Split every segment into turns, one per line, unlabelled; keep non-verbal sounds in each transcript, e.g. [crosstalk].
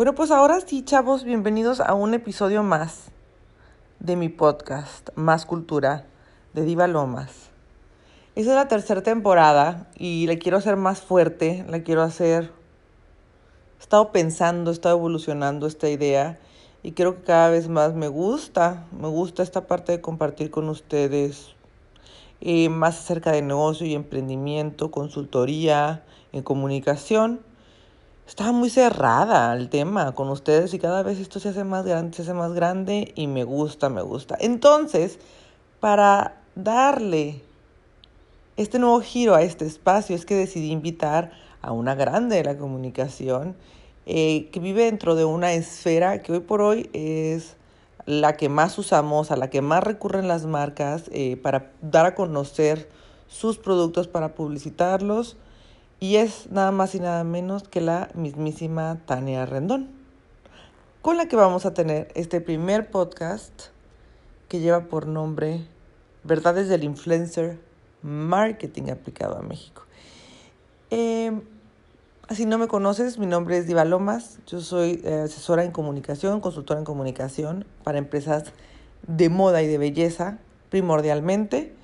Bueno, pues ahora sí, chavos, bienvenidos a un episodio más de mi podcast, Más Cultura, de Diva Lomas. Esa es la tercera temporada y la quiero hacer más fuerte, la quiero hacer... He estado pensando, he estado evolucionando esta idea y creo que cada vez más me gusta, me gusta esta parte de compartir con ustedes eh, más acerca de negocio y emprendimiento, consultoría, en comunicación estaba muy cerrada el tema con ustedes y cada vez esto se hace más grande, se hace más grande y me gusta, me gusta. Entonces, para darle este nuevo giro a este espacio es que decidí invitar a una grande de la comunicación eh, que vive dentro de una esfera que hoy por hoy es la que más usamos, a la que más recurren las marcas eh, para dar a conocer sus productos, para publicitarlos y es nada más y nada menos que la mismísima Tania Rendón, con la que vamos a tener este primer podcast que lleva por nombre Verdades del Influencer Marketing aplicado a México. Eh, si no me conoces, mi nombre es Diva Lomas, yo soy eh, asesora en comunicación, consultora en comunicación para empresas de moda y de belleza primordialmente.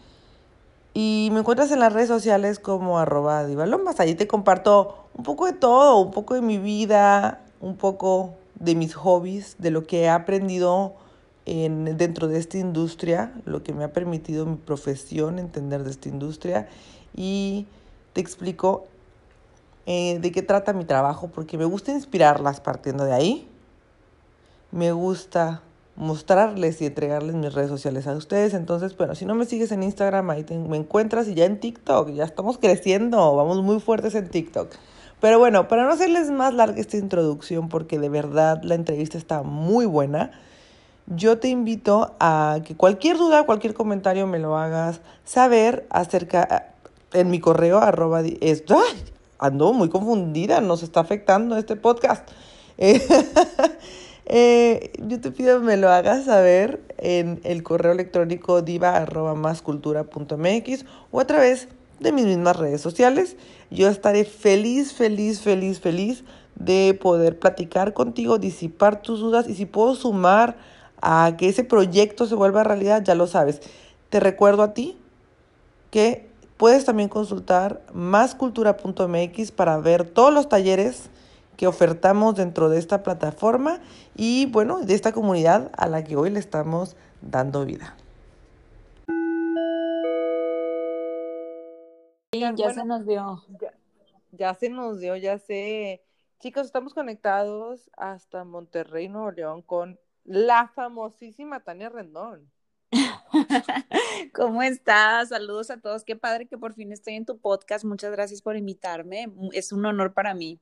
Y me encuentras en las redes sociales como arroba divalomas. Allí te comparto un poco de todo, un poco de mi vida, un poco de mis hobbies, de lo que he aprendido en, dentro de esta industria, lo que me ha permitido mi profesión entender de esta industria. Y te explico eh, de qué trata mi trabajo, porque me gusta inspirarlas partiendo de ahí. Me gusta mostrarles y entregarles mis redes sociales a ustedes. Entonces, bueno, si no me sigues en Instagram, ahí me encuentras y ya en TikTok, ya estamos creciendo, vamos muy fuertes en TikTok. Pero bueno, para no hacerles más larga esta introducción, porque de verdad la entrevista está muy buena, yo te invito a que cualquier duda, cualquier comentario me lo hagas saber acerca en mi correo arroba... Es, Ando muy confundida, nos está afectando este podcast. [laughs] Eh, yo te pido me lo hagas saber en el correo electrónico diva o a través de mis mismas redes sociales. Yo estaré feliz, feliz, feliz, feliz de poder platicar contigo, disipar tus dudas y si puedo sumar a que ese proyecto se vuelva realidad, ya lo sabes. Te recuerdo a ti que puedes también consultar máscultura.mx para ver todos los talleres que ofertamos dentro de esta plataforma y bueno, de esta comunidad a la que hoy le estamos dando vida.
ya se nos dio.
Ya, se nos dio, ya sé. Chicos, estamos conectados hasta Monterrey, Nuevo León, con la famosísima Tania Rendón. [laughs]
¿Cómo estás? Saludos a todos. Qué padre que por fin estoy en tu podcast. Muchas gracias por invitarme. Es un honor para mí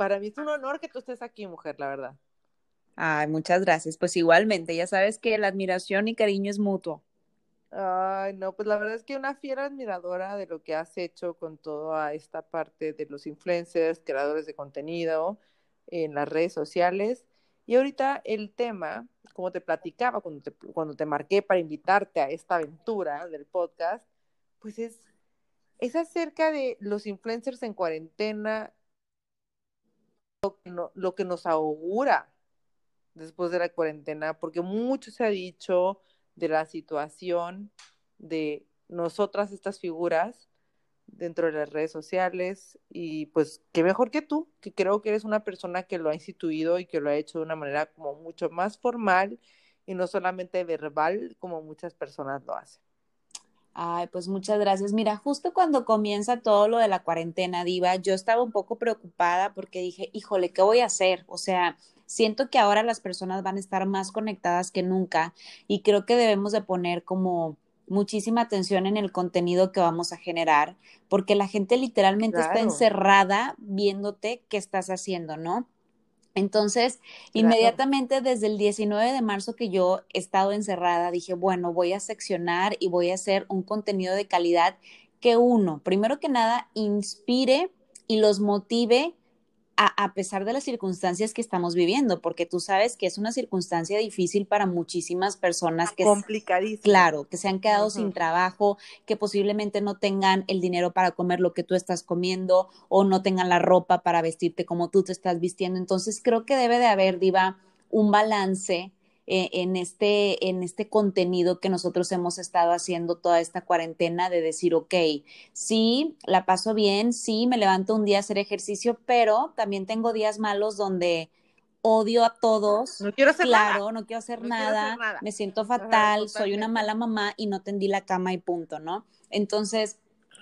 para mí es un honor que tú estés aquí, mujer, la verdad.
Ay, muchas gracias. Pues igualmente, ya sabes que la admiración y cariño es mutuo.
Ay, no, pues la verdad es que una fiera admiradora de lo que has hecho con toda esta parte de los influencers, creadores de contenido en las redes sociales. Y ahorita el tema, como te platicaba cuando te, cuando te marqué para invitarte a esta aventura del podcast, pues es, es acerca de los influencers en cuarentena, lo que, nos augura después de la cuarentena, porque mucho se ha dicho de la situación de nosotras, estas figuras, dentro de las redes sociales y pues qué mejor que tú, que creo que eres una persona que lo ha instituido y que lo ha hecho de una manera como mucho más formal y no solamente verbal como muchas personas lo hacen.
Ay, pues muchas gracias. Mira, justo cuando comienza todo lo de la cuarentena, Diva, yo estaba un poco preocupada porque dije, híjole, ¿qué voy a hacer? O sea, siento que ahora las personas van a estar más conectadas que nunca y creo que debemos de poner como muchísima atención en el contenido que vamos a generar, porque la gente literalmente está encerrada viéndote qué estás haciendo, ¿no? Entonces, inmediatamente desde el 19 de marzo que yo he estado encerrada, dije, bueno, voy a seccionar y voy a hacer un contenido de calidad que uno, primero que nada, inspire y los motive a, pesar de las circunstancias que estamos viviendo, porque tú sabes que es una circunstancia difícil para muchísimas personas que
complicadísimo.
Claro, que se han quedado sin trabajo, que posiblemente no tengan el dinero para comer lo que tú estás comiendo o no tengan la ropa para vestirte como tú te estás vistiendo. Entonces, creo que debe de haber, Diva, un balance en, este, en este contenido que nosotros hemos estado haciendo toda esta cuarentena de decir, ok, sí, la paso bien, sí, me levanto un día a hacer ejercicio, pero también tengo días malos donde odio a todos.
No quiero hacer
claro, no quiero hacer, nada, me siento fatal, soy una mala mamá y no tendí la cama y punto, ¿no? Entonces,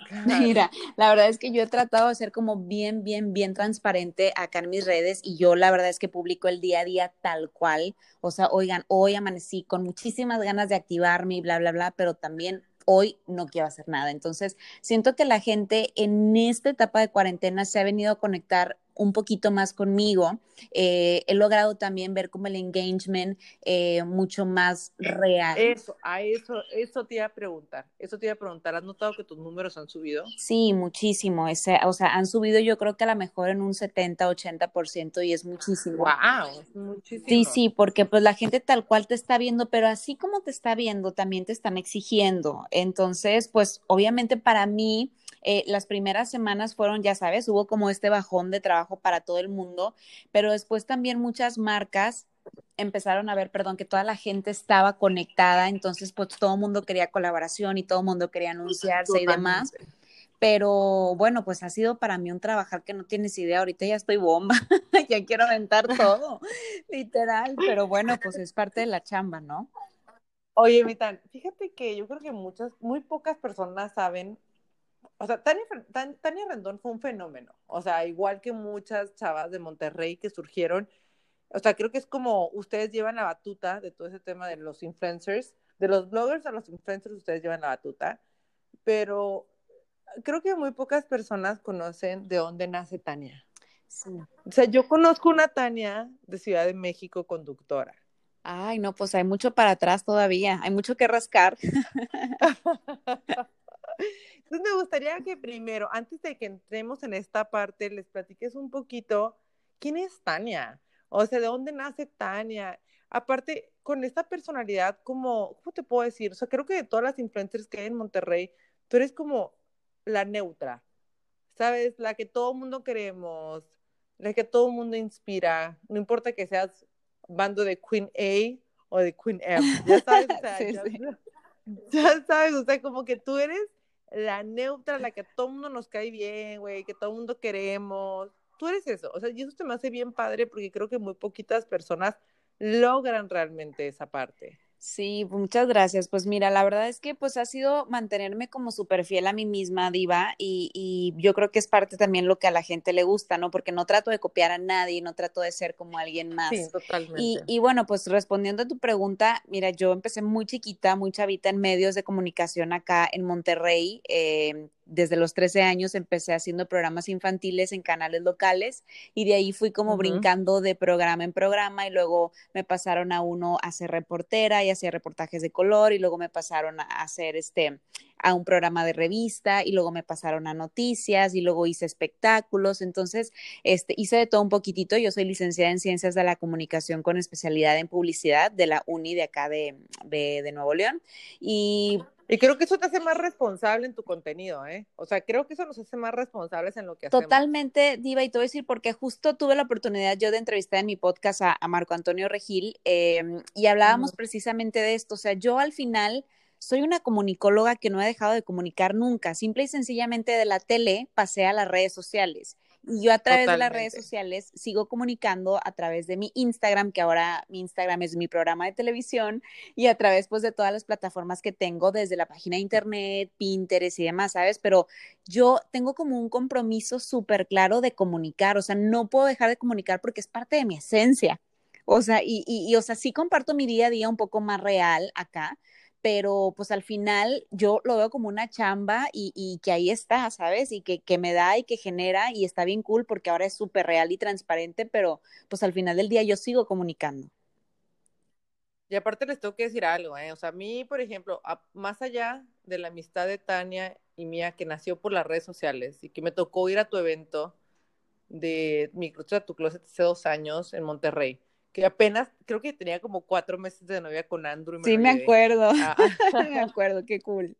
[laughs] Mira, la verdad es que yo he tratado de ser como bien, bien, bien transparente acá en mis redes y yo la verdad es que publico el día a día tal cual. O sea, oigan, hoy amanecí con muchísimas ganas de activarme y bla, bla, bla, pero también hoy no quiero hacer nada. Entonces, siento que la gente en esta etapa de cuarentena se ha venido a conectar un poquito más conmigo. Eh, he logrado también ver como el engagement eh, mucho más real.
Eso, a eso, eso te iba a preguntar, eso te iba a preguntar, ¿has notado que tus números han subido?
Sí, muchísimo, Ese, o sea, han subido yo creo que a lo mejor en un 70, 80% y es muchísimo.
Wow, muchísimo.
Sí, sí, porque pues la gente tal cual te está viendo, pero así como te está viendo, también te están exigiendo. Entonces, pues obviamente para mí eh, las primeras semanas fueron, ya sabes, hubo como este bajón de trabajo para todo el mundo, pero después también muchas marcas empezaron a ver, perdón, que toda la gente estaba conectada, entonces pues todo el mundo quería colaboración y todo el mundo quería anunciarse y demás. Pero bueno, pues ha sido para mí un trabajar que no tienes idea, ahorita ya estoy bomba, [laughs] ya quiero aventar todo, literal, pero bueno, pues es parte de la chamba, ¿no?
Oye, Mitan, fíjate que yo creo que muchas, muy pocas personas saben o sea, Tania, Tania, Rendón fue un fenómeno. O sea, igual que muchas chavas de Monterrey que surgieron. O sea, creo que es como ustedes llevan la batuta de todo ese tema de los influencers, de los bloggers a los influencers, ustedes llevan la batuta. Pero creo que muy pocas personas conocen de dónde nace Tania. Sí. O sea, yo conozco una Tania de Ciudad de México conductora.
Ay, no, pues hay mucho para atrás todavía, hay mucho que rascar. [laughs]
Entonces me gustaría que primero, antes de que entremos en esta parte, les platiques un poquito quién es Tania. O sea, ¿de dónde nace Tania? Aparte, con esta personalidad, como, ¿cómo te puedo decir? O sea, creo que de todas las influencers que hay en Monterrey, tú eres como la neutra, ¿sabes? La que todo mundo queremos, la que todo mundo inspira. No importa que seas bando de Queen A o de Queen F, ya sabes, o [laughs] sea, ya, [laughs] ya sabes, o sea, como que tú eres la neutra, la que a todo mundo nos cae bien, güey, que todo mundo queremos. Tú eres eso. O sea, y eso te me hace bien padre porque creo que muy poquitas personas logran realmente esa parte.
Sí, muchas gracias. Pues mira, la verdad es que pues ha sido mantenerme como súper fiel a mí misma, Diva, y, y, yo creo que es parte también lo que a la gente le gusta, ¿no? Porque no trato de copiar a nadie, no trato de ser como alguien más.
Sí, totalmente.
Y, y bueno, pues respondiendo a tu pregunta, mira, yo empecé muy chiquita, muy chavita en medios de comunicación acá en Monterrey. Eh, desde los 13 años empecé haciendo programas infantiles en canales locales y de ahí fui como brincando de programa en programa y luego me pasaron a uno a ser reportera y hacer reportajes de color y luego me pasaron a hacer este a un programa de revista y luego me pasaron a noticias y luego hice espectáculos, entonces este hice de todo un poquitito, yo soy licenciada en Ciencias de la Comunicación con especialidad en publicidad de la UNI de acá de, de, de Nuevo León y
y creo que eso te hace más responsable en tu contenido, ¿eh? O sea, creo que eso nos hace más responsables en lo que hacemos.
Totalmente, Diva, y te voy a decir porque justo tuve la oportunidad yo de entrevistar en mi podcast a, Marco Antonio Regil em, y hablábamos precisamente de esto. O sea, yo al final soy una comunicóloga que no he dejado de comunicar nunca. Simple y sencillamente de la tele pasé a las redes sociales. Y yo a través de las redes sociales sigo comunicando a través de mi Instagram, que ahora mi Instagram es mi programa de televisión, y a través pues de todas las plataformas que tengo, desde la página de internet, Pinterest y demás, ¿sabes? Pero yo tengo como un compromiso súper claro de comunicar, o sea, no puedo dejar de comunicar porque es parte de mi esencia. O sea, y, y, y o sea, sí comparto mi día a día un poco más real acá, pero pues al final yo lo veo como una chamba y, que ahí está, ¿sabes? Y que, que, me da y que genera y está bien cool porque ahora es súper real y transparente, pero pues al final del día yo sigo comunicando.
Y aparte les tengo que decir algo, ¿eh? O sea, a mí, por ejemplo, más allá de la amistad de Tania y mía que nació por las redes sociales y que me tocó ir a tu evento, de mi a tu closet hace dos años en Monterrey, que apenas, creo que tenía como cuatro meses de novia con Andrew.
sí, me acuerdo. Ah. [laughs] me acuerdo, qué cool.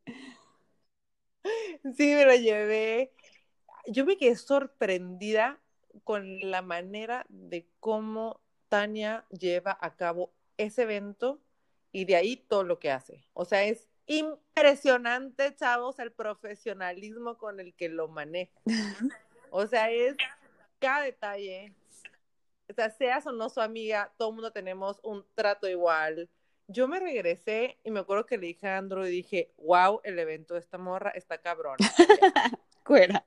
Sí, me lo llevé. Yo me quedé sorprendida con la manera de cómo Tania lleva a cabo ese evento y de ahí todo lo que hace. O sea, es impresionante, chavos, el profesionalismo con el que lo maneja. O sea, es cada detalle. Sea, seas o no su amiga, todo el mundo tenemos un trato igual. Yo me regresé y me acuerdo que le dije a Andrew y dije, wow, el evento de esta morra está cabrón. [laughs]
Cuera.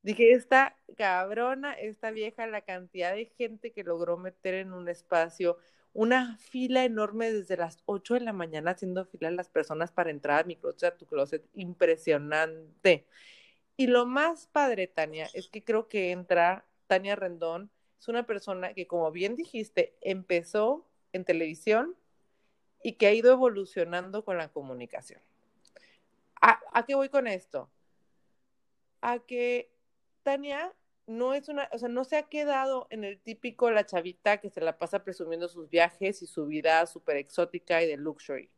Dije, esta cabrona, esta vieja, la cantidad de gente que logró meter en un espacio, una fila enorme desde las 8 de la mañana haciendo fila a las personas para entrar a mi closet, a tu closet, impresionante. Y lo más padre, Tania, es que creo que entra Tania Rendón, es una persona que, como bien dijiste, empezó en televisión y que ha ido evolucionando con la comunicación. ¿A, qué voy con esto? A que Tania no es una, o sea, no se ha quedado en el típico la chavita que se la pasa presumiendo sus viajes y su vida súper exótica y de luxury,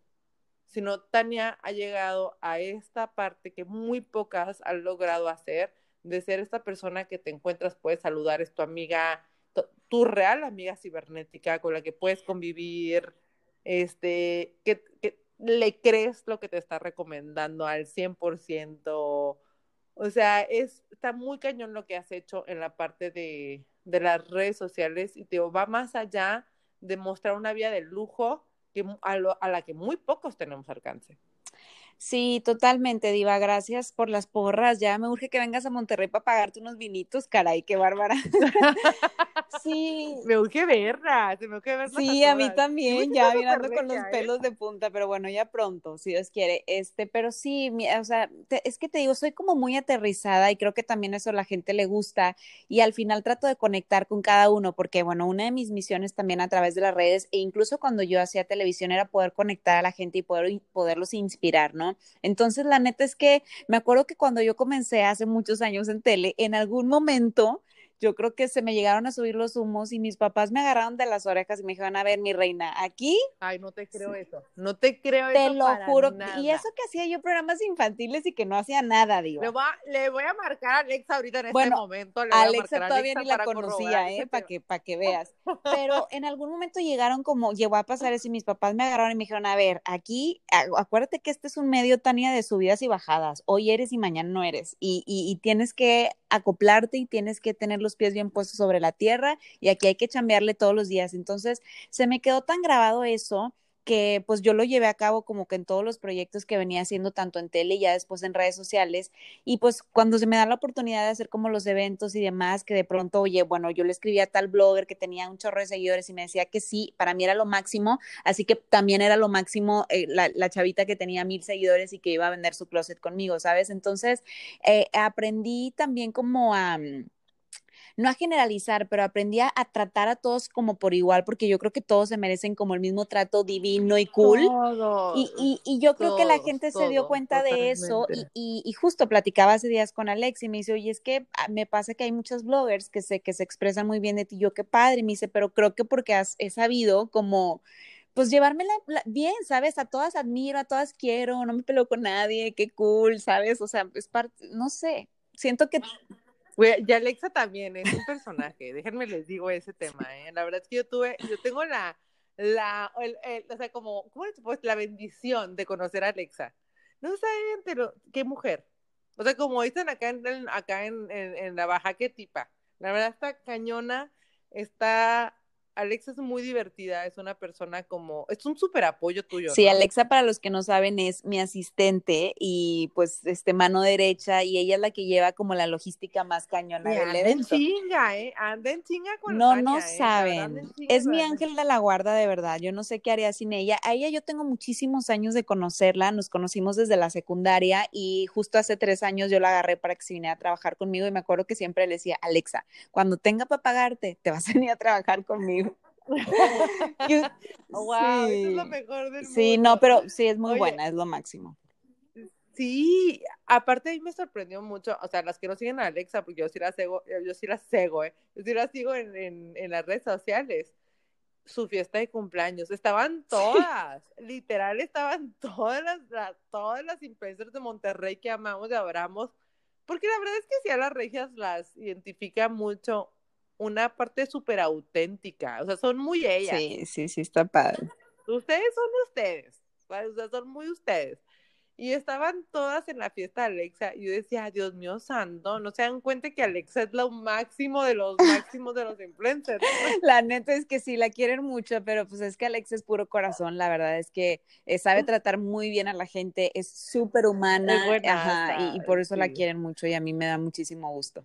sino Tania ha llegado a esta parte que muy pocas han logrado hacer, de ser esta persona que te encuentras, puedes saludar, es tu amiga, tu, real amiga cibernética con la que puedes convivir, este, que, le crees lo que te está recomendando al 100%, o sea, es, está muy cañón lo que has hecho en la parte de, de las redes sociales y te va más allá de mostrar una vía de lujo que, a la que muy pocos tenemos alcance.
Sí, totalmente, Diva. Gracias por las porras. Ya me urge que vengas a Monterrey para pagarte unos vinitos, caray, qué bárbara. [laughs]
sí. Me urge verla, me urge verla.
Sí, a, mí también, ya mirando con los pelos de punta, pero bueno, ya pronto, si Dios quiere. Este, pero sí, o sea, es que te digo, soy como muy aterrizada y creo que también eso a la gente le gusta y al final trato de conectar con cada uno, porque bueno, una de mis misiones también a través de las redes e incluso cuando yo hacía televisión era poder conectar a la gente y poder poderlos inspirar, ¿no? Entonces, la neta es que me acuerdo que cuando yo comencé hace muchos años en tele, en algún momento yo creo que se me llegaron a subir los humos y mis papás me agarraron de las orejas y me dijeron, a ver, mi reina, aquí.
Ay, no te creo eso. No te creo
te
eso.
Te lo juro. Y eso que hacía yo programas infantiles y que no hacía nada, digo.
Le, le voy a marcar a Alexa ahorita en este momento. Le Alexa
todavía ni la conocía, ¿eh? Para que, para que veas. Pero [laughs] en algún momento llegaron como, llegó a pasar eso y mis papás me agarraron y me dijeron, a ver, aquí, acuérdate que este es un medio, Tania, de subidas y bajadas. Hoy eres y mañana no eres. Y, y, y tienes que acoplarte y tienes que tener los pies bien puestos sobre la tierra y aquí hay que chambearle todos los días. Entonces, se me quedó tan grabado eso que pues yo lo llevé a cabo como que en todos los proyectos que venía haciendo tanto en tele y ya después en redes sociales y pues cuando se me da la oportunidad de hacer como los eventos y demás que de pronto oye bueno yo le escribía a tal blogger que tenía un chorro de seguidores y me decía que sí para mí era lo máximo así que también era lo máximo eh, la, chavita que tenía mil seguidores y que iba a vender su closet conmigo sabes entonces eh, aprendí también como a no a generalizar, pero aprendí a, tratar a todos como por igual, porque yo creo que todos se merecen como el mismo trato divino y cool. y, y, yo creo que la gente se dio cuenta de eso y, y, justo platicaba hace días con Alex y me dice, oye, es que ah, me pasa que hay muchos bloggers que se, que se expresan muy bien de ti, yo qué padre, me dice, pero creo que porque has, he sabido como pues llevármela bien, ¿sabes? A todas admiro, a todas quiero, no me peleo con nadie, qué cool, ¿sabes? O sea, es parte, no sé, siento que
y Alexa también es un personaje, déjenme les digo ese tema, ¿eh? La verdad es que yo tuve, yo tengo la, la, o sea, como, ¿cómo pues La bendición de conocer a Alexa. No saben, pero qué mujer. O sea, como dicen acá en, acá en, en la baja, qué tipa. La verdad está cañona, está Alexa es muy divertida, es una persona como, es un súper apoyo tuyo.
Sí, Alexa, para los que no saben, es mi asistente y pues este mano derecha y ella es la que lleva como la logística más cañona del evento.
chinga, ¿eh? Anden chinga con
No, no ¿eh? saben. es mi ángel de la guarda, de verdad. Yo no sé qué haría sin ella. A ella yo tengo muchísimos años de conocerla, nos conocimos desde la secundaria y justo hace tres años yo la agarré para que se viniera a trabajar conmigo y me acuerdo que siempre le decía, Alexa, cuando tenga para pagarte, te vas a venir a trabajar conmigo [laughs] [laughs]
wow, eso es lo mejor del
Sí, no, pero sí, es muy buena, es lo máximo.
Sí, aparte a mí me sorprendió mucho, o sea, las que no siguen a Alexa, porque yo sí la sigo, yo sí la sigo, ¿eh? Yo sí la sigo en, en, en las redes sociales su fiesta de cumpleaños. Estaban todas, literal, estaban [laughs] todas las, todas las influencers de Monterrey que amamos y abramos. Porque la verdad es que si a las regias las identifica mucho una parte súper auténtica. O sea, son muy ellas.
Sí, sí, sí, está padre.
Ustedes son ustedes. O sea, son muy ustedes y estaban todas en la fiesta de Alexa y yo decía, Dios mío santo, no se dan cuenta que Alexa es lo máximo de los máximos de los influencers. [laughs]
La neta es que sí, la quieren mucho, pero pues es que Alexa es puro corazón, la verdad es que eh, sabe tratar muy bien a la gente, es súper humana ajá, y, por eso la quieren mucho y a mí me da muchísimo gusto.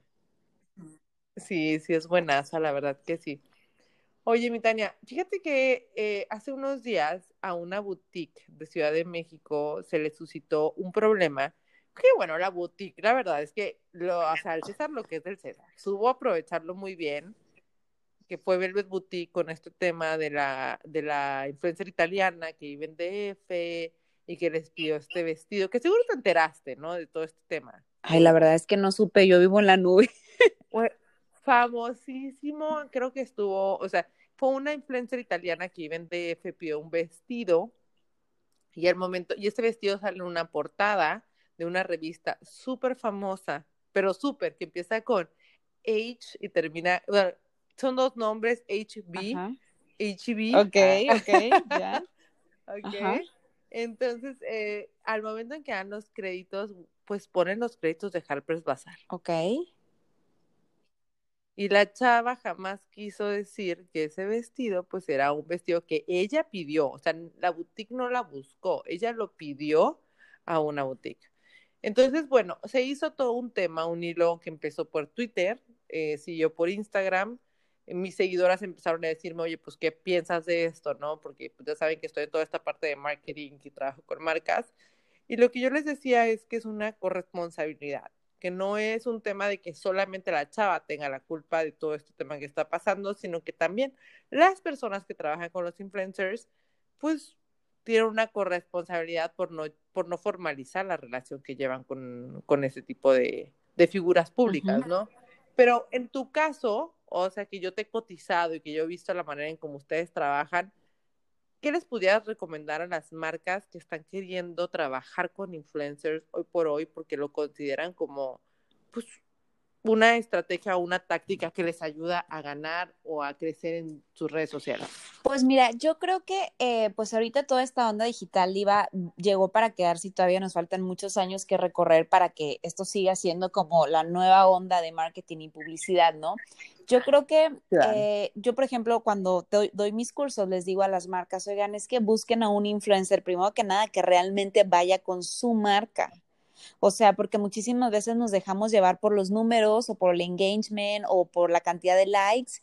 Sí, sí, es buenaza, la verdad que sí. Oye, mi Tania, fíjate que eh, hace unos días a una boutique de Ciudad de México se le suscitó un problema. Que bueno, la boutique, la verdad es que lo, o sea, el César lo que es del César, supo aprovecharlo muy bien, que fue Velvet Boutique con este tema de la, de la influencer italiana que vive en DF y que les pidió este vestido, que seguro te enteraste, ¿no? De todo este tema.
Ay, la verdad es que no supe, yo vivo en la nube.
Famosísimo, creo que estuvo, o sea, fue una influencer italiana que vive en DF, pidió un vestido y el momento, y este vestido sale en una portada de una revista súper famosa, pero súper, que empieza con H y termina, bueno, son dos nombres, HB, HB.
Ok, ah. ok, ya. [laughs]
ok. Entonces, eh, al momento en que dan los créditos, pues ponen los créditos de Harper's Bazaar.
Ok.
Y la chava jamás quiso decir que ese vestido pues era un vestido que ella pidió, o sea, la boutique no la buscó, ella lo pidió a una boutique. Entonces, bueno, se hizo todo un tema, un hilo que empezó por Twitter, eh, siguió por Instagram, mis seguidoras empezaron a decirme, oye, pues, ¿qué piensas de esto, no? Porque pues, ya saben que estoy en toda esta parte de marketing y trabajo con marcas. Y lo que yo les decía es que es una corresponsabilidad que no es un tema de que solamente la chava tenga la culpa de todo este tema que está pasando, sino que también las personas que trabajan con los influencers, pues tienen una corresponsabilidad por no, por no formalizar la relación que llevan con, con ese tipo de, de figuras públicas, ¿no? Pero en tu caso, o sea, que yo te he cotizado y que yo he visto la manera en cómo ustedes trabajan, ¿qué les pudieras recomendar a las marcas que están queriendo trabajar con influencers hoy por hoy porque lo consideran como pues una estrategia o una táctica que les ayuda a ganar o a crecer en sus redes sociales?
Pues mira, yo creo que eh, pues ahorita toda esta onda digital iba, llegó para quedarse y todavía nos faltan muchos años que recorrer para que esto siga siendo como la nueva onda de marketing y publicidad, ¿no? Yo creo que eh, yo, por ejemplo, cuando doy, mis cursos, les digo a las marcas, oigan, es que busquen a un influencer, primero que nada, que realmente vaya con su marca. O sea, porque muchísimas veces nos dejamos llevar por los números o por el engagement o por la cantidad de likes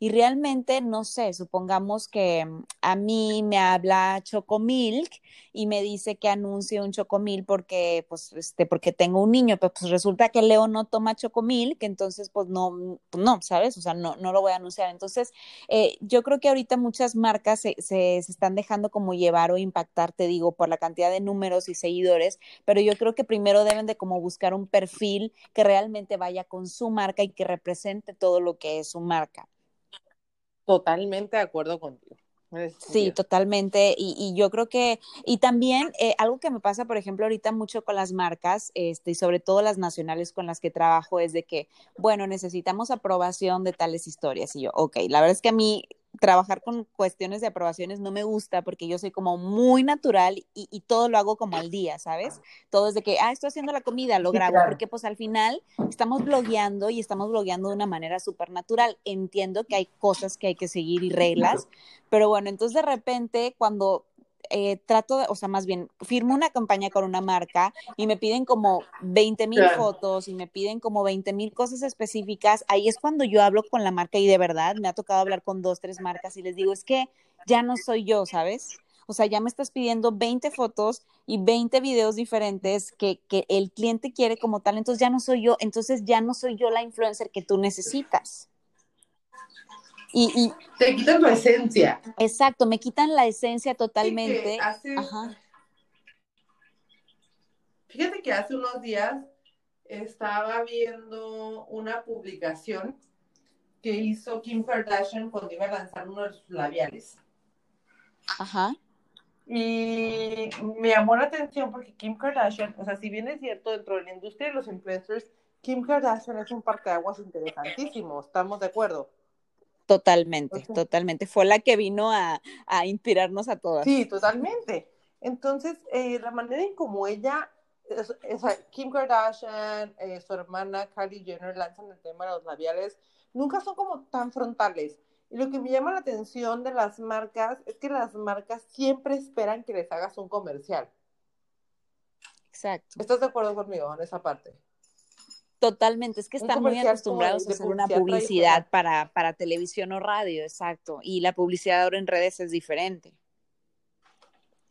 y realmente, no sé, supongamos que mm, a mí me habla Chocomilk y me dice que anuncie un Chocomilk porque, pues, este, porque tengo un niño, pero pues resulta que Leo no toma Chocomilk, entonces, pues no, pues, no, ¿sabes? O sea, no, no lo voy a anunciar. Entonces, eh, yo creo que ahorita muchas marcas se, se, están dejando como llevar o impactar, te digo, por la cantidad de números y seguidores, pero yo creo que primero deben de como buscar un perfil que realmente vaya con su marca y que represente todo lo que es su marca.
Totalmente de acuerdo contigo.
Sí, totalmente. Y, y, yo creo que, y también eh, algo que me pasa, por ejemplo, ahorita mucho con las marcas, este, y sobre todo las nacionales con las que trabajo, es de que, bueno, necesitamos aprobación de tales historias. Y yo, ok, la verdad es que a mí trabajar con cuestiones de aprobaciones no me gusta porque yo soy como muy natural y, y, todo lo hago como al día, ¿sabes? Todo es de que, ah, estoy haciendo la comida, lo grabo, porque pues al final estamos blogueando y estamos blogueando de una manera súper natural. Entiendo que hay cosas que hay que seguir y reglas, pero bueno, entonces de repente cuando eh, trato, o sea, más bien, firmo una campaña con una marca y me piden como 20 mil fotos y me piden como 20 mil cosas específicas, ahí es cuando yo hablo con la marca y de verdad me ha tocado hablar con dos, tres marcas y les digo, es que ya no soy yo, ¿sabes? O sea, ya me estás pidiendo 20 fotos y 20 videos diferentes que, que el cliente quiere como tal, entonces ya no soy yo, entonces ya no soy yo la influencer que tú necesitas.
Y, te quitan la esencia.
Exacto, me quitan la esencia totalmente.
Hace, Fíjate que hace unos días estaba viendo una publicación que hizo Kim Kardashian cuando iba a lanzar uno de sus labiales.
Ajá.
Y me llamó la atención porque Kim Kardashian, o sea, si bien es cierto, dentro de la industria de los influencers, Kim Kardashian es un parteaguas interesantísimo, ¿estamos de acuerdo?
Totalmente, totalmente. Fue la que vino a, a, inspirarnos a todas.
Sí, totalmente. Entonces, eh, la manera en como ella, Kim Kardashian, eh, su hermana Kylie Jenner lanzan el tema de los labiales, nunca son como tan frontales. Y lo que me llama la atención de las marcas es que las marcas siempre esperan que les hagas un comercial.
Exacto.
¿Estás de acuerdo conmigo en esa parte?
Totalmente, es que están muy acostumbrados a hacer una publicidad para, para televisión o radio, exacto. Y la publicidad ahora en redes es diferente.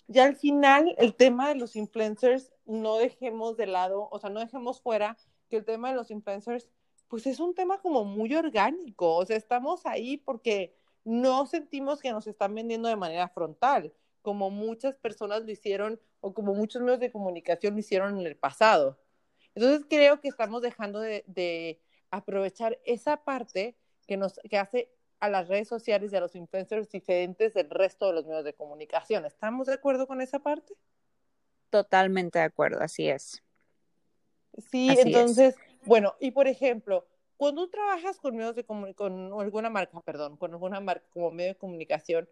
Ya al final, el tema de los influencers, no dejemos de lado, o sea, no dejemos fuera que el tema de los influencers pues es un tema como muy orgánico, o sea, estamos ahí porque no sentimos que nos están vendiendo de manera frontal, como muchas personas lo hicieron o como muchos medios de comunicación lo hicieron en el pasado. Entonces creo que estamos dejando de, aprovechar esa parte que nos que hace a las redes sociales y a los influencers diferentes del resto de los medios de comunicación. ¿Estamos de acuerdo con esa parte?
Totalmente de acuerdo, así es.
Sí, entonces, bueno, y por ejemplo, cuando tú trabajas con medios de con alguna marca, perdón, con alguna marca como medio de comunicación,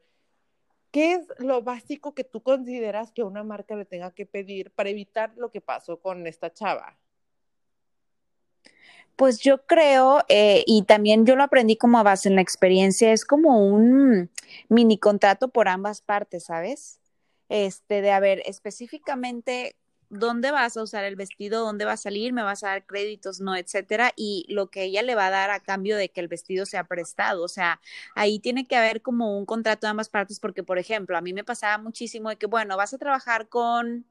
¿qué es lo básico que tú consideras que una marca le tenga que pedir para evitar lo que pasó con esta chava?
Pues yo creo, eh, y también yo lo aprendí como a base en la experiencia, es como un mini contrato por ambas partes, ¿sabes? Este, de a ver, específicamente dónde vas a usar el vestido, dónde va a salir, me vas a dar créditos, no, etcétera, y lo que ella le va a dar a cambio de que el vestido sea prestado. O sea, ahí tiene que haber como un contrato de ambas partes, porque, por ejemplo, a mí me pasaba muchísimo de que, bueno, vas a trabajar con.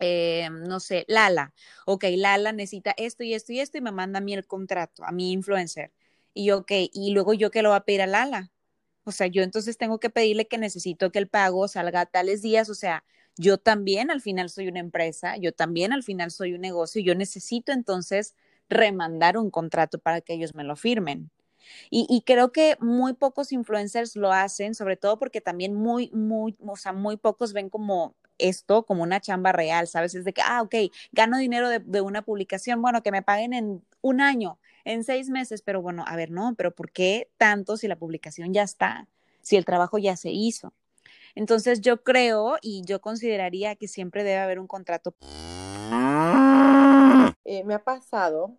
Eh, no sé, Lala, ok, Lala necesita esto y esto y esto y me manda a mí el contrato, a mi influencer. Y yo, ok, y luego yo que lo va a pedir a Lala. O sea, yo entonces tengo que pedirle que necesito que el pago salga a tales días, o sea, yo también al final soy una empresa, yo también al final soy un negocio, yo necesito entonces remandar un contrato para que ellos me lo firmen. Y, creo que muy pocos influencers lo hacen, sobre todo porque también muy, muy, o sea, muy pocos ven como esto como una chamba real, ¿sabes? Es de que, ah, ok, gano dinero de, una publicación, bueno, que me paguen en un año, en seis meses, pero bueno, a ver, no, pero ¿por qué tanto si la publicación ya está? Si el trabajo ya se hizo. Entonces yo creo y yo consideraría que siempre debe haber un contrato.
Eh, me ha pasado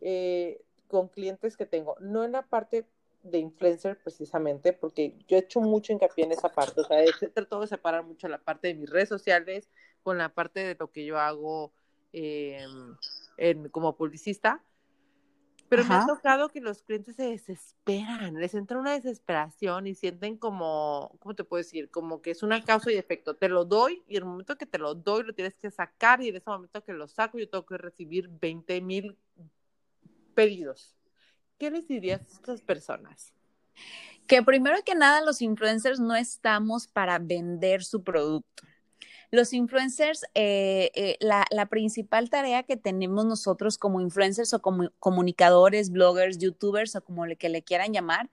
eh, con clientes que tengo, no en la parte de influencer precisamente, porque yo he hecho mucho hincapié en esa parte, o sea, he tratado de separar mucho la parte de mis redes sociales con la parte de lo que yo hago em, en, como publicista, pero me ha tocado que los clientes se desesperan, les entra una desesperación y sienten como, ¿cómo te puedo decir? Como que es una causa y efecto. Te lo doy y en el momento que te lo doy lo tienes que sacar y en ese momento que lo saco yo tengo que recibir 20 mil pedidos. ¿Qué les dirías a estas personas?
Que primero que nada los influencers no estamos para vender su producto. Los influencers, eh, eh, la, principal tarea que tenemos nosotros como influencers o como comunicadores, bloggers, youtubers o como que le quieran llamar,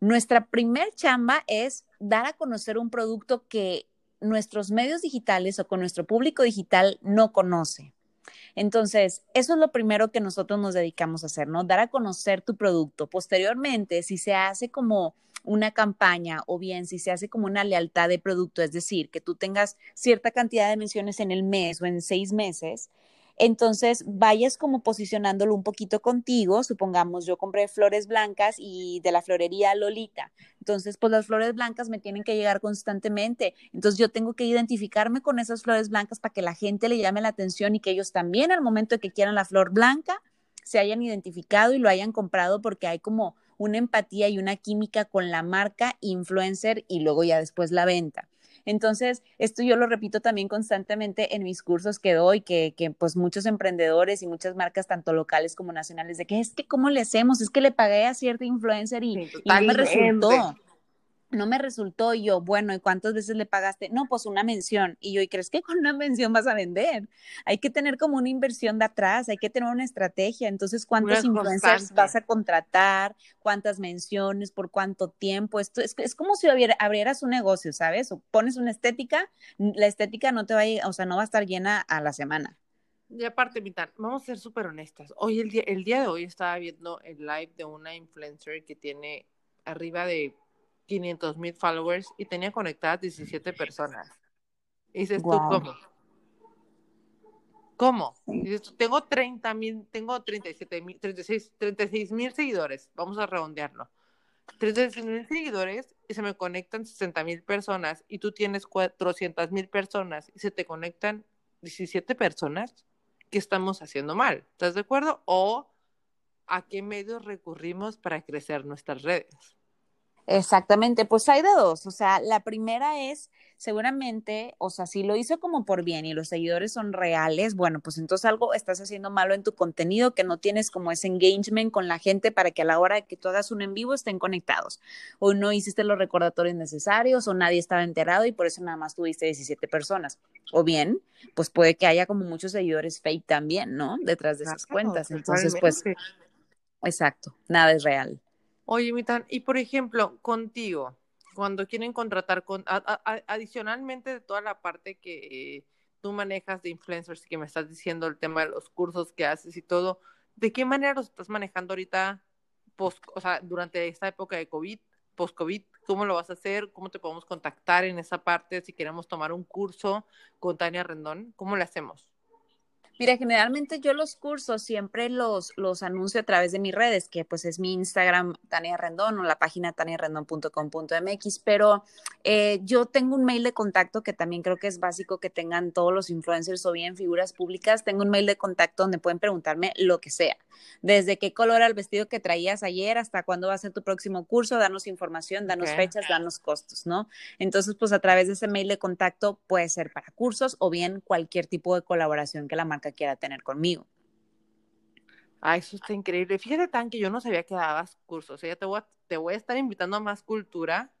nuestra primer chamba es dar a conocer un producto que nuestros medios digitales o con nuestro público digital no conoce. Entonces, eso es lo primero que nosotros nos dedicamos a hacer, ¿no? Dar a conocer tu producto. Posteriormente, si se hace como una campaña o bien si se hace como una lealtad de producto, es decir, que tú tengas cierta cantidad de menciones en el mes o en seis meses, entonces vayas como posicionándolo un poquito contigo. Supongamos, yo compré flores blancas y de la florería Lolita. Entonces, pues las flores blancas me tienen que llegar constantemente. Entonces, yo tengo que identificarme con esas flores blancas para que la gente le llame la atención y que ellos también al momento de que quieran la flor blanca se hayan identificado y lo hayan comprado porque hay como una empatía y una química con la marca influencer y luego ya después la venta. Entonces, esto yo lo repito también constantemente en mis cursos que doy, que, que, pues muchos emprendedores y muchas marcas, tanto locales como nacionales, de que es que cómo le hacemos, es que le pagué a cierta influencer y, no me resultó. No me resultó y yo, bueno, ¿y cuántas veces le pagaste? No, pues una mención. Y yo, ¿y crees que con una mención vas a vender? Hay que tener como una inversión de atrás, hay que tener una estrategia. Entonces, ¿cuántos influencers vas a contratar? ¿Cuántas menciones? ¿Por cuánto tiempo? Esto es, es como si abrieras un negocio, ¿sabes? O pones una estética, la estética no te va a, o sea, no va a estar llena a la semana.
Y aparte, Mitan, vamos a ser súper honestas. Hoy, el día, el día de hoy, estaba viendo el live de una influencer que tiene arriba de 500 mil followers y tenía conectadas 17 personas. Y dices tú, ¿cómo? ¿Cómo? dices tú, tengo 30 mil, tengo 37 mil, 36, 36 mil seguidores, vamos a redondearlo. 36 mil seguidores y se me conectan 60 mil personas y tú tienes 400 mil personas y se te conectan 17 personas, ¿qué estamos haciendo mal? ¿Estás de acuerdo? ¿O a qué medios recurrimos para crecer nuestras redes?
Exactamente, pues hay de dos, o sea, la primera es seguramente, o sea, si lo hizo como por bien y los seguidores son reales, bueno, pues entonces algo estás haciendo malo en tu contenido, que no tienes como ese engagement con la gente para que a la hora de que tú hagas un en vivo estén conectados, o no hiciste los recordatorios necesarios, o nadie estaba enterado y por eso nada más tuviste 17 personas, o bien, pues puede que haya como muchos seguidores fake también, ¿no? Detrás de esas cuentas, entonces pues, exacto, nada es real.
Oye, Mitan, y por ejemplo, contigo, cuando quieren contratar, con, adicionalmente de toda la parte que tú manejas de influencers y que me estás diciendo el tema de los cursos que haces y todo, ¿de qué manera los estás manejando ahorita, post, o sea, durante esta época de COVID, post-COVID? ¿Cómo lo vas a hacer? ¿Cómo te podemos contactar en esa parte si queremos tomar un curso con Tania Rendón? ¿Cómo lo hacemos?
Mira, generalmente yo los cursos siempre los, los anuncio a través de mis redes, que pues es mi Instagram, Tania Rendón, o la página taniarendón.com.mx, pero eh, yo tengo un mail de contacto que también creo que es básico que tengan todos los influencers o bien figuras públicas. Tengo un mail de contacto donde pueden preguntarme lo que sea, desde qué color era el vestido que traías ayer hasta cuándo va a ser tu próximo curso, danos información, danos fechas, danos costos, ¿no? Entonces, pues a través de ese mail de contacto puede ser para cursos o bien cualquier tipo de colaboración que la marca quiera tener conmigo.
Ah, eso está increíble. Fíjate tan que yo no sabía que dabas cursos. O sea, te voy a, te voy a estar invitando a más cultura.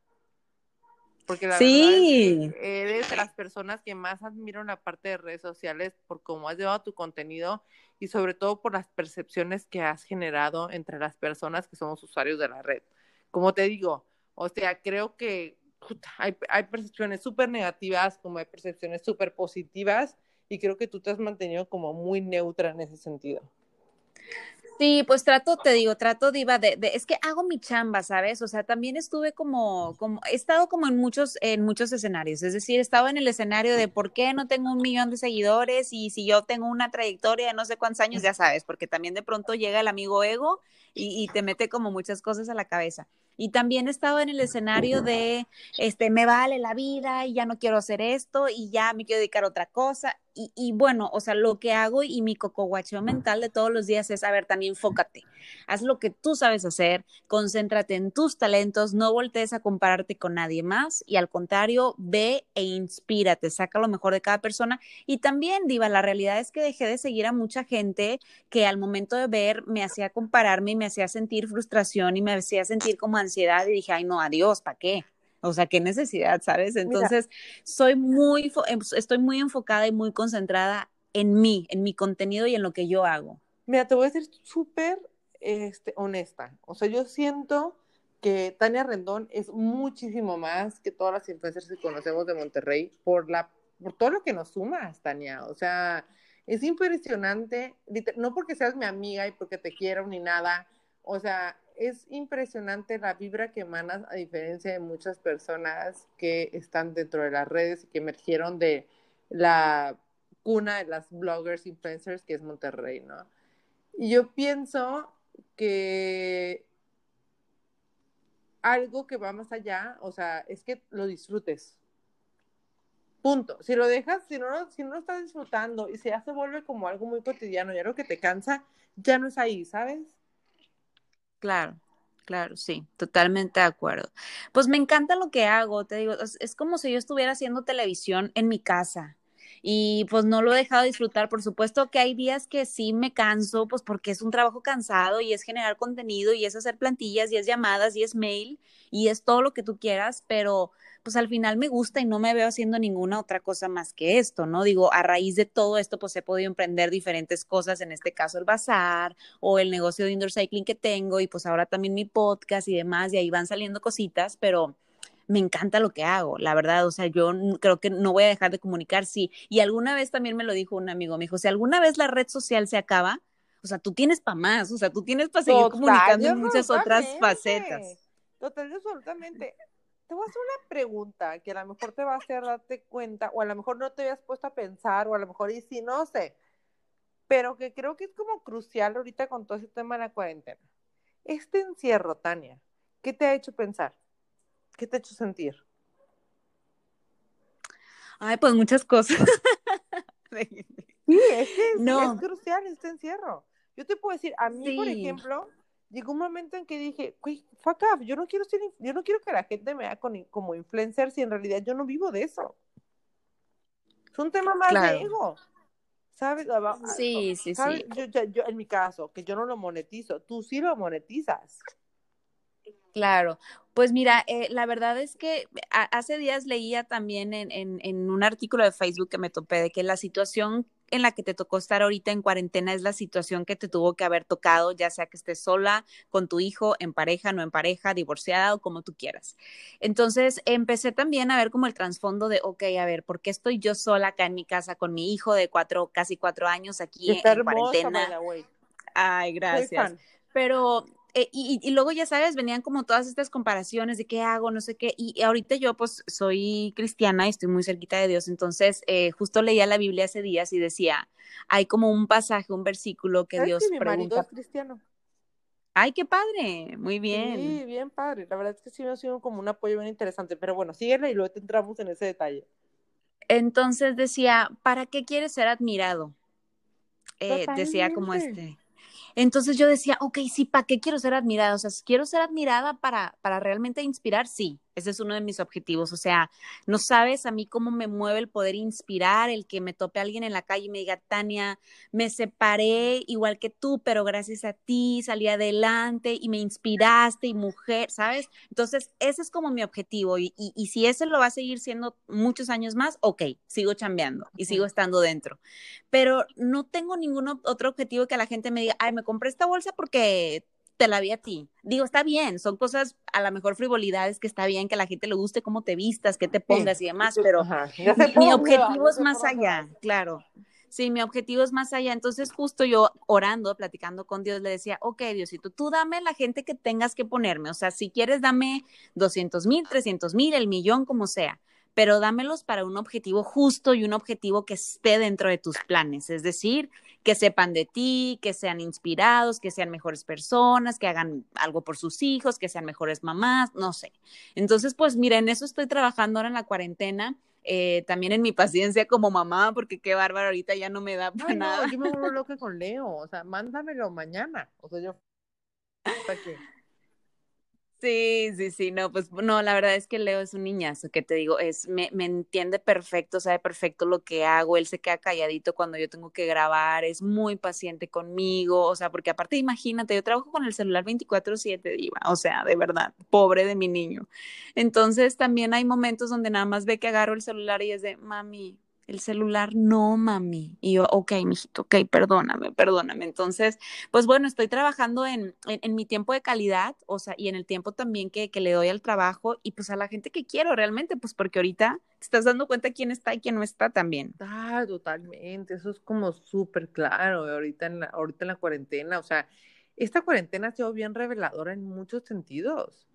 Porque la sí. verdad es que eres de las personas que más admiro en la parte de redes sociales por cómo has llevado tu contenido y sobre todo por las percepciones que has generado entre las personas que somos usuarios de la red. Como te digo, o sea, creo que hay, hay percepciones súper negativas como hay percepciones súper positivas y creo que tú te has mantenido como muy neutra en ese sentido.
Sí, pues trato, te digo, trato diva de, de, es que hago mi chamba, ¿sabes? O sea, también estuve como, como, he estado como en muchos, en muchos escenarios, es decir, he estado en el escenario de por qué no tengo un millón de seguidores y si yo tengo una trayectoria de no sé cuántos años, ya sabes, porque también de pronto llega el amigo ego y, te mete como muchas cosas a la cabeza. Y también he estado en el escenario de, este, me vale la vida y ya no quiero hacer esto y ya me quiero dedicar a otra cosa. Y, y bueno, o sea, lo que hago y mi cocoguacheo mental de todos los días es, a ver, también enfócate, haz lo que tú sabes hacer, concéntrate en tus talentos, no voltees a compararte con nadie más y al contrario, ve e inspírate, saca lo mejor de cada persona. Y también, Diva, la realidad es que dejé de seguir a mucha gente que al momento de ver me hacía compararme y me hacía sentir frustración y me hacía sentir como ansiedad y dije, ay, no, adiós, ¿para qué? O sea, qué necesidad, ¿sabes? Entonces, soy muy, em, estoy muy enfocada y muy concentrada en mí, en mi contenido y en lo que yo hago.
Mira, te voy a ser súper este, honesta. O sea, yo siento que Tania Rendón es muchísimo más que todas las influencers que conocemos de Monterrey por, la, por todo lo que nos sumas, Tania. O sea, es impresionante, no porque seas mi amiga y porque te quiero ni nada, o sea, es impresionante la vibra que emanas a diferencia de muchas personas que están dentro de las redes y que emergieron de la cuna de las bloggers, influencers, que es Monterrey, ¿no? Y yo pienso que algo que va más allá, o sea, es que lo disfrutes. Punto. Si lo dejas, si no, si no lo estás disfrutando y si ya se vuelve como algo muy cotidiano y algo que te cansa, ya no es ahí, ¿sabes?
Claro, claro, sí, totalmente de acuerdo. Pues me encanta lo que hago, te digo, es, como si yo estuviera haciendo televisión en mi casa. Y pues no lo he dejado de disfrutar. Por supuesto que hay días que sí me canso, pues porque es un trabajo cansado y es generar contenido y es hacer plantillas y es llamadas y es mail y es todo lo que tú quieras, pero pues al final me gusta y no me veo haciendo ninguna otra cosa más que esto, ¿no? Digo, a raíz de todo esto, pues he podido emprender diferentes cosas, en este caso el bazar o el negocio de indoor cycling que tengo y pues ahora también mi podcast y demás, y ahí van saliendo cositas, pero me encanta lo que hago, la verdad, o sea, yo creo que no voy a dejar de comunicar, sí. Y alguna vez también me lo dijo un amigo, me dijo, si alguna vez la red social se acaba, o sea, tú tienes para más, o sea, tú tienes para seguir comunicando en muchas otras facetas.
Total, absolutamente. Te voy a hacer una pregunta que a lo mejor te va a hacer darte cuenta, o a lo mejor no te habías puesto a pensar, o a lo mejor y sí, no sé, pero que creo que es como crucial ahorita con todo ese tema de la cuarentena. Este encierro, Tania, ¿qué te ha hecho pensar? ¿Qué te ha hecho sentir?
Ay, pues muchas cosas. [laughs]
sí, es que es, crucial este encierro. Yo te puedo decir, a mí, por ejemplo, llegó un momento en que dije, fuck up, yo no quiero ser, yo no quiero que la gente me vea como influencer si en realidad yo no vivo de eso. Es un tema más de ego. ¿Sabes?
Sí, sí, sí.
Yo, yo, en mi caso, que yo no lo monetizo, tú sí lo monetizas.
Claro, pues mira, eh, la verdad es que hace días leía también en, en, en, un artículo de Facebook que me topé de que la situación en la que te tocó estar ahorita en cuarentena es la situación que te tuvo que haber tocado, ya sea que estés sola, con tu hijo, en pareja, no en pareja, divorciada o como tú quieras. Entonces empecé también a ver como el trasfondo de, ok, a ver, ¿por qué estoy yo sola acá en mi casa con mi hijo de cuatro, casi cuatro años aquí en, cuarentena? Ay, gracias. Pero eh, y, luego ya sabes, venían como todas estas comparaciones de qué hago, no sé qué, y, ahorita yo pues soy cristiana y estoy muy cerquita de Dios, entonces eh, justo leía la Biblia hace días y decía, hay como un pasaje, un versículo que Dios
que mi Marido es cristiano.
Ay, qué padre, muy bien.
Sí, bien padre, la verdad es que sí me ha sido como un apoyo bien interesante, pero bueno, síguela y luego entramos en ese detalle.
Entonces decía, ¿para qué quieres ser admirado? Eh, decía como este, entonces yo decía, ok, sí, ¿para qué quiero ser admirada? O sea, quiero ser admirada para, para realmente inspirar, sí, ese es uno de mis objetivos. O sea, no sabes a mí cómo me mueve el poder inspirar, el que me tope alguien en la calle y me diga, Tania, me separé igual que tú, pero gracias a ti salí adelante y me inspiraste y mujer, ¿sabes? Entonces, ese es como mi objetivo. Y, y, si ese lo va a seguir siendo muchos años más, ok, sigo chambeando y sigo estando dentro. Pero no tengo ningún otro objetivo que la gente me diga, ay, me compré esta bolsa porque te la vi a ti. Digo, está bien, son cosas, a lo mejor frivolidades que está bien que a la gente le guste cómo te vistas, qué te pongas y demás, pero mi, objetivo es más allá, claro. Sí, mi objetivo es más allá. Entonces, justo yo orando, platicando con Dios, le decía, ok, Diosito, tú dame la gente que tengas que ponerme. O sea, si quieres, dame 200 mil, 300 mil, el millón, como sea pero dámelos para un objetivo justo y un objetivo que esté dentro de tus planes, es decir, que sepan de ti, que sean inspirados, que sean mejores personas, que hagan algo por sus hijos, que sean mejores mamás, no sé. Entonces, pues mira, en eso estoy trabajando ahora en la cuarentena. Eh, también en mi paciencia como mamá, porque qué bárbaro, ahorita ya no me da para nada.
Yo me vuelvo [laughs] loca con Leo, o sea, mándamelo mañana, o sea, yo...
Sí, sí, sí, no, pues no, la verdad es que Leo es un niñazo, que te digo, es, me, me, entiende perfecto, sabe perfecto lo que hago, él se queda calladito cuando yo tengo que grabar, es muy paciente conmigo, o sea, porque aparte imagínate, yo trabajo con el celular 24/7, diva, o sea, de verdad, pobre de mi niño. Entonces también hay momentos donde nada más ve que agarro el celular y es de, mami, el celular, no, mami. Y yo, ok, mijito, ok, perdóname, perdóname. Entonces, pues bueno, estoy trabajando en, en, mi tiempo de calidad, o sea, y en el tiempo también que, que, le doy al trabajo y pues a la gente que quiero realmente, pues porque ahorita te estás dando cuenta quién está y quién no está también.
Ah, totalmente, eso es como súper claro, ahorita en, la, ahorita en la cuarentena, o sea, esta cuarentena ha sido bien reveladora en muchos sentidos.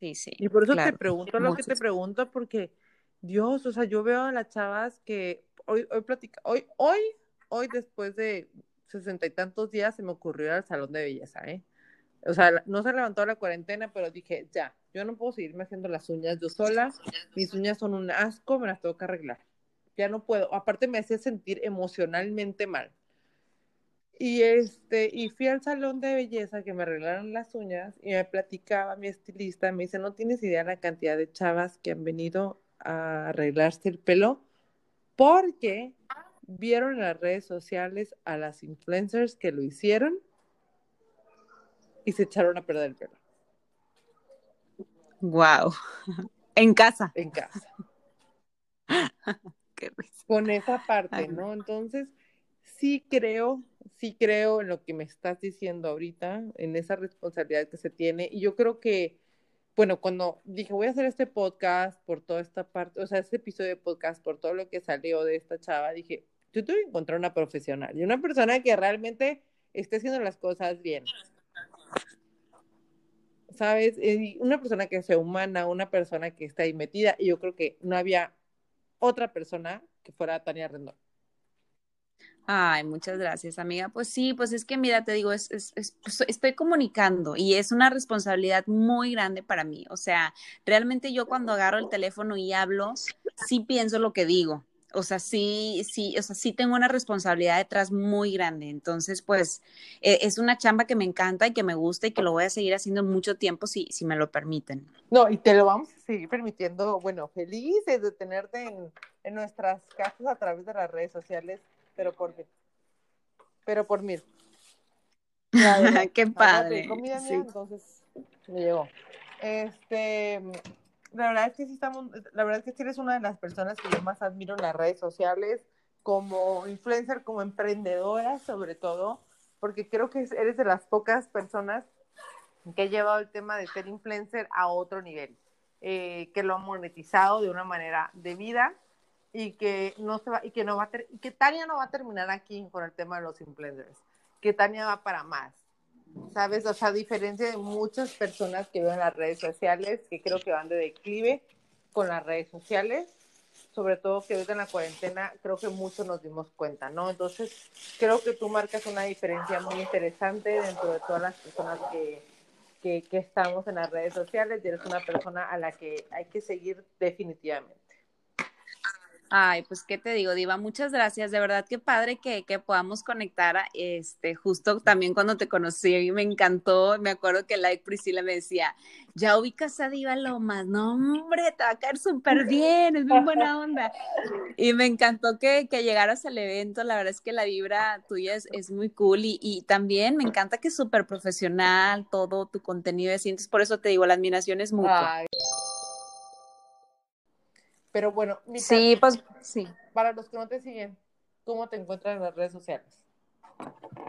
Sí, sí.
Y por eso te pregunto lo que te pregunto, porque Dios, o sea, yo veo a las chavas que hoy, hoy platica, hoy, hoy, hoy después de sesenta y tantos días se me ocurrió ir al salón de belleza, ¿eh? O sea, no se levantó la cuarentena, pero dije, ya, yo no puedo seguirme haciendo las uñas yo sola, mis uñas son un asco, me las tengo que arreglar. Ya no puedo, aparte me hacía sentir emocionalmente mal. Y este, y fui al salón de belleza que me arreglaron las uñas y me platicaba mi estilista, me dice, no tienes idea la cantidad de chavas que han venido a arreglarse el pelo porque vieron en las redes sociales a las influencers que lo hicieron y se echaron a perder el pelo.
Wow. [laughs] En casa.
En casa. [laughs]
Qué risa.
Con esa parte. ¿no? Entonces, sí creo, sí creo en lo que me estás diciendo ahorita, en esa responsabilidad que se tiene. Y yo creo que, bueno, cuando dije voy a hacer este podcast por toda esta parte, o sea, este episodio de podcast, por todo lo que salió de esta chava, dije, yo tengo que encontrar una profesional y una persona que realmente esté haciendo las cosas bien. ¿Sabes? Una persona que sea humana, una persona que esté ahí metida, y yo creo que no había otra persona que fuera Tania Rendón.
Ay, muchas gracias, amiga. Pues sí, pues es que mira, te digo, es, es, es- pues estoy comunicando y es una responsabilidad muy grande para mí. O sea, realmente yo cuando agarro el teléfono y hablo, sí pienso lo que digo. O sea, sí, sí, o sea, sí tengo una responsabilidad detrás muy grande. Entonces, pues, eh, es una chamba que me encanta y que me gusta y que lo voy a seguir haciendo mucho tiempo si, si me lo permiten.
No, y te lo vamos a seguir permitiendo, bueno, felices de tenerte en, en nuestras casas a través de las redes sociales, pero por mí. Pero por mí. [laughs]
Qué padre.
mía,
sí.
entonces me llegó. Este, la verdad es que sí estamos, la verdad es que sí eres una de las personas que yo más admiro en las redes sociales, como influencer, como emprendedora, sobre todo, porque creo que eres de las pocas personas que ha llevado el tema de ser influencer a otro nivel, eh, que lo ha monetizado de una manera debida y que no se va y que no va a ter- y que Tania no va a terminar aquí con el tema de los influencers, que Tania va para más. ¿Sabes? O sea, a diferencia de muchas personas que veo en las redes sociales, que creo que van de declive con las redes sociales, sobre todo que ahorita en la cuarentena, creo que muchos nos dimos cuenta, ¿no? Entonces, creo que tú marcas una diferencia muy interesante dentro de todas las personas que, que, que estamos en las redes sociales y eres una persona a la que hay que seguir definitivamente.
Ay, pues qué te digo, Diva, muchas gracias. De verdad, qué padre que, que podamos conectar. Este, justo también cuando te conocí, me encantó. Me acuerdo que Like Priscila me decía, ya ubicas a Diva Lomas. No, hombre, te va a caer súper bien, es muy buena onda. Y me encantó que, que llegaras al evento. La verdad es que la vibra tuya es, muy cool y, y también me encanta que es súper profesional todo tu contenido. así. Entonces, por eso te digo, la admiración es mutua.
Ay. Pero bueno, mi
Sí, pues sí.
para los que no te siguen, ¿cómo te encuentran en las redes sociales?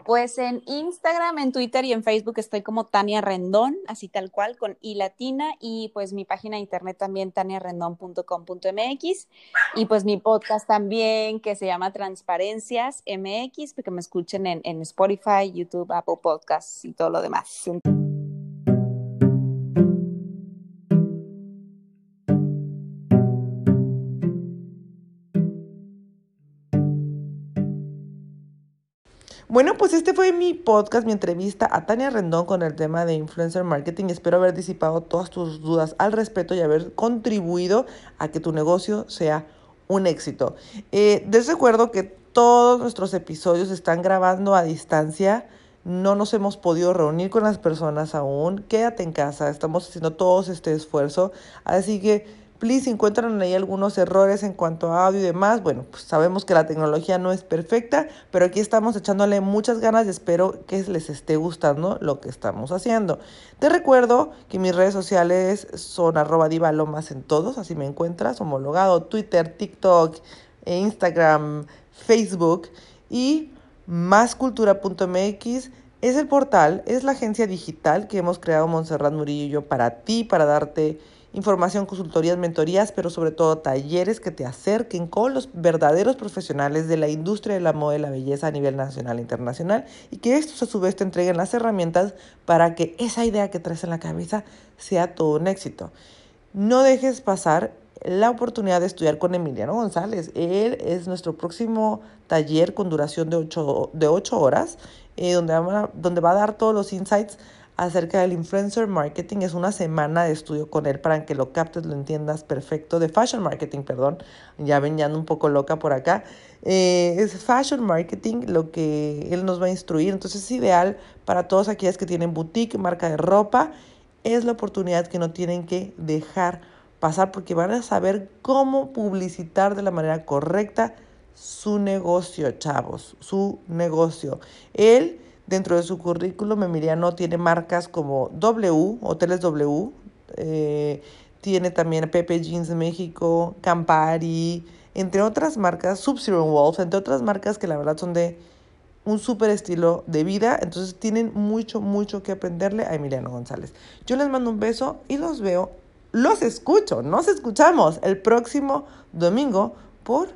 Pues en Instagram, en Twitter y en Facebook estoy como Tania Rendón, así tal cual, con I latina, y pues mi página de internet también taniarendón.com.mx, y pues mi podcast también que se llama Transparencias MX, que me escuchen en, en Spotify, YouTube, Apple Podcasts y todo lo demás.
Bueno, pues este fue mi podcast, mi entrevista a Tania Rendón con el tema de influencer marketing. Espero haber disipado todas tus dudas al respecto y haber contribuido a que tu negocio sea un éxito. Eh, les recuerdo que todos nuestros episodios están grabando a distancia. No nos hemos podido reunir con las personas aún. Quédate en casa. Estamos haciendo todos este esfuerzo. Así que Please, si encuentran ahí algunos errores en cuanto a audio y demás, bueno, pues sabemos que la tecnología no es perfecta, pero aquí estamos echándole muchas ganas y espero que les esté gustando lo que estamos haciendo. Te recuerdo que mis redes sociales son arroba divalomas en todos, así me encuentras, homologado, Twitter, TikTok, e Instagram, Facebook y máscultura.mx es el portal, es la agencia digital que hemos creado Montserrat Murillo para ti, para darte información, consultorías, mentorías, pero sobre todo talleres que te acerquen con los verdaderos profesionales de la industria de la moda y la belleza a nivel nacional e internacional y que estos a su vez te entreguen las herramientas para que esa idea que traes en la cabeza sea todo un éxito. No dejes pasar la oportunidad de estudiar con Emiliano González. Él es nuestro próximo taller con duración de 8 de ocho horas, eh, donde, donde va a dar todos los insights acerca del influencer marketing. Es una semana de estudio con él para que lo captes, lo entiendas perfecto. De fashion marketing, perdón. Ya ven, ya ando un poco loca por acá. Eh, es fashion marketing lo que él nos va a instruir. Entonces es ideal para todos aquellas que tienen boutique, marca de ropa. Es la oportunidad que no tienen que dejar pasar porque van a saber cómo publicitar de la manera correcta su negocio, chavos, su negocio. Él, dentro de su currículum, Emiliano tiene marcas como W, Hoteles W, eh, tiene también Pepe Jeans México, Campari, entre otras marcas, Sub-Zero Wolf, entre otras marcas que la verdad son de un súper estilo de vida. Entonces tienen mucho, mucho que aprenderle a Emiliano González. Yo les mando un beso y los veo, los escucho, nos escuchamos el próximo domingo por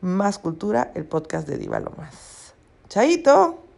Más Cultura, el podcast de Diva Lomas. Chaito.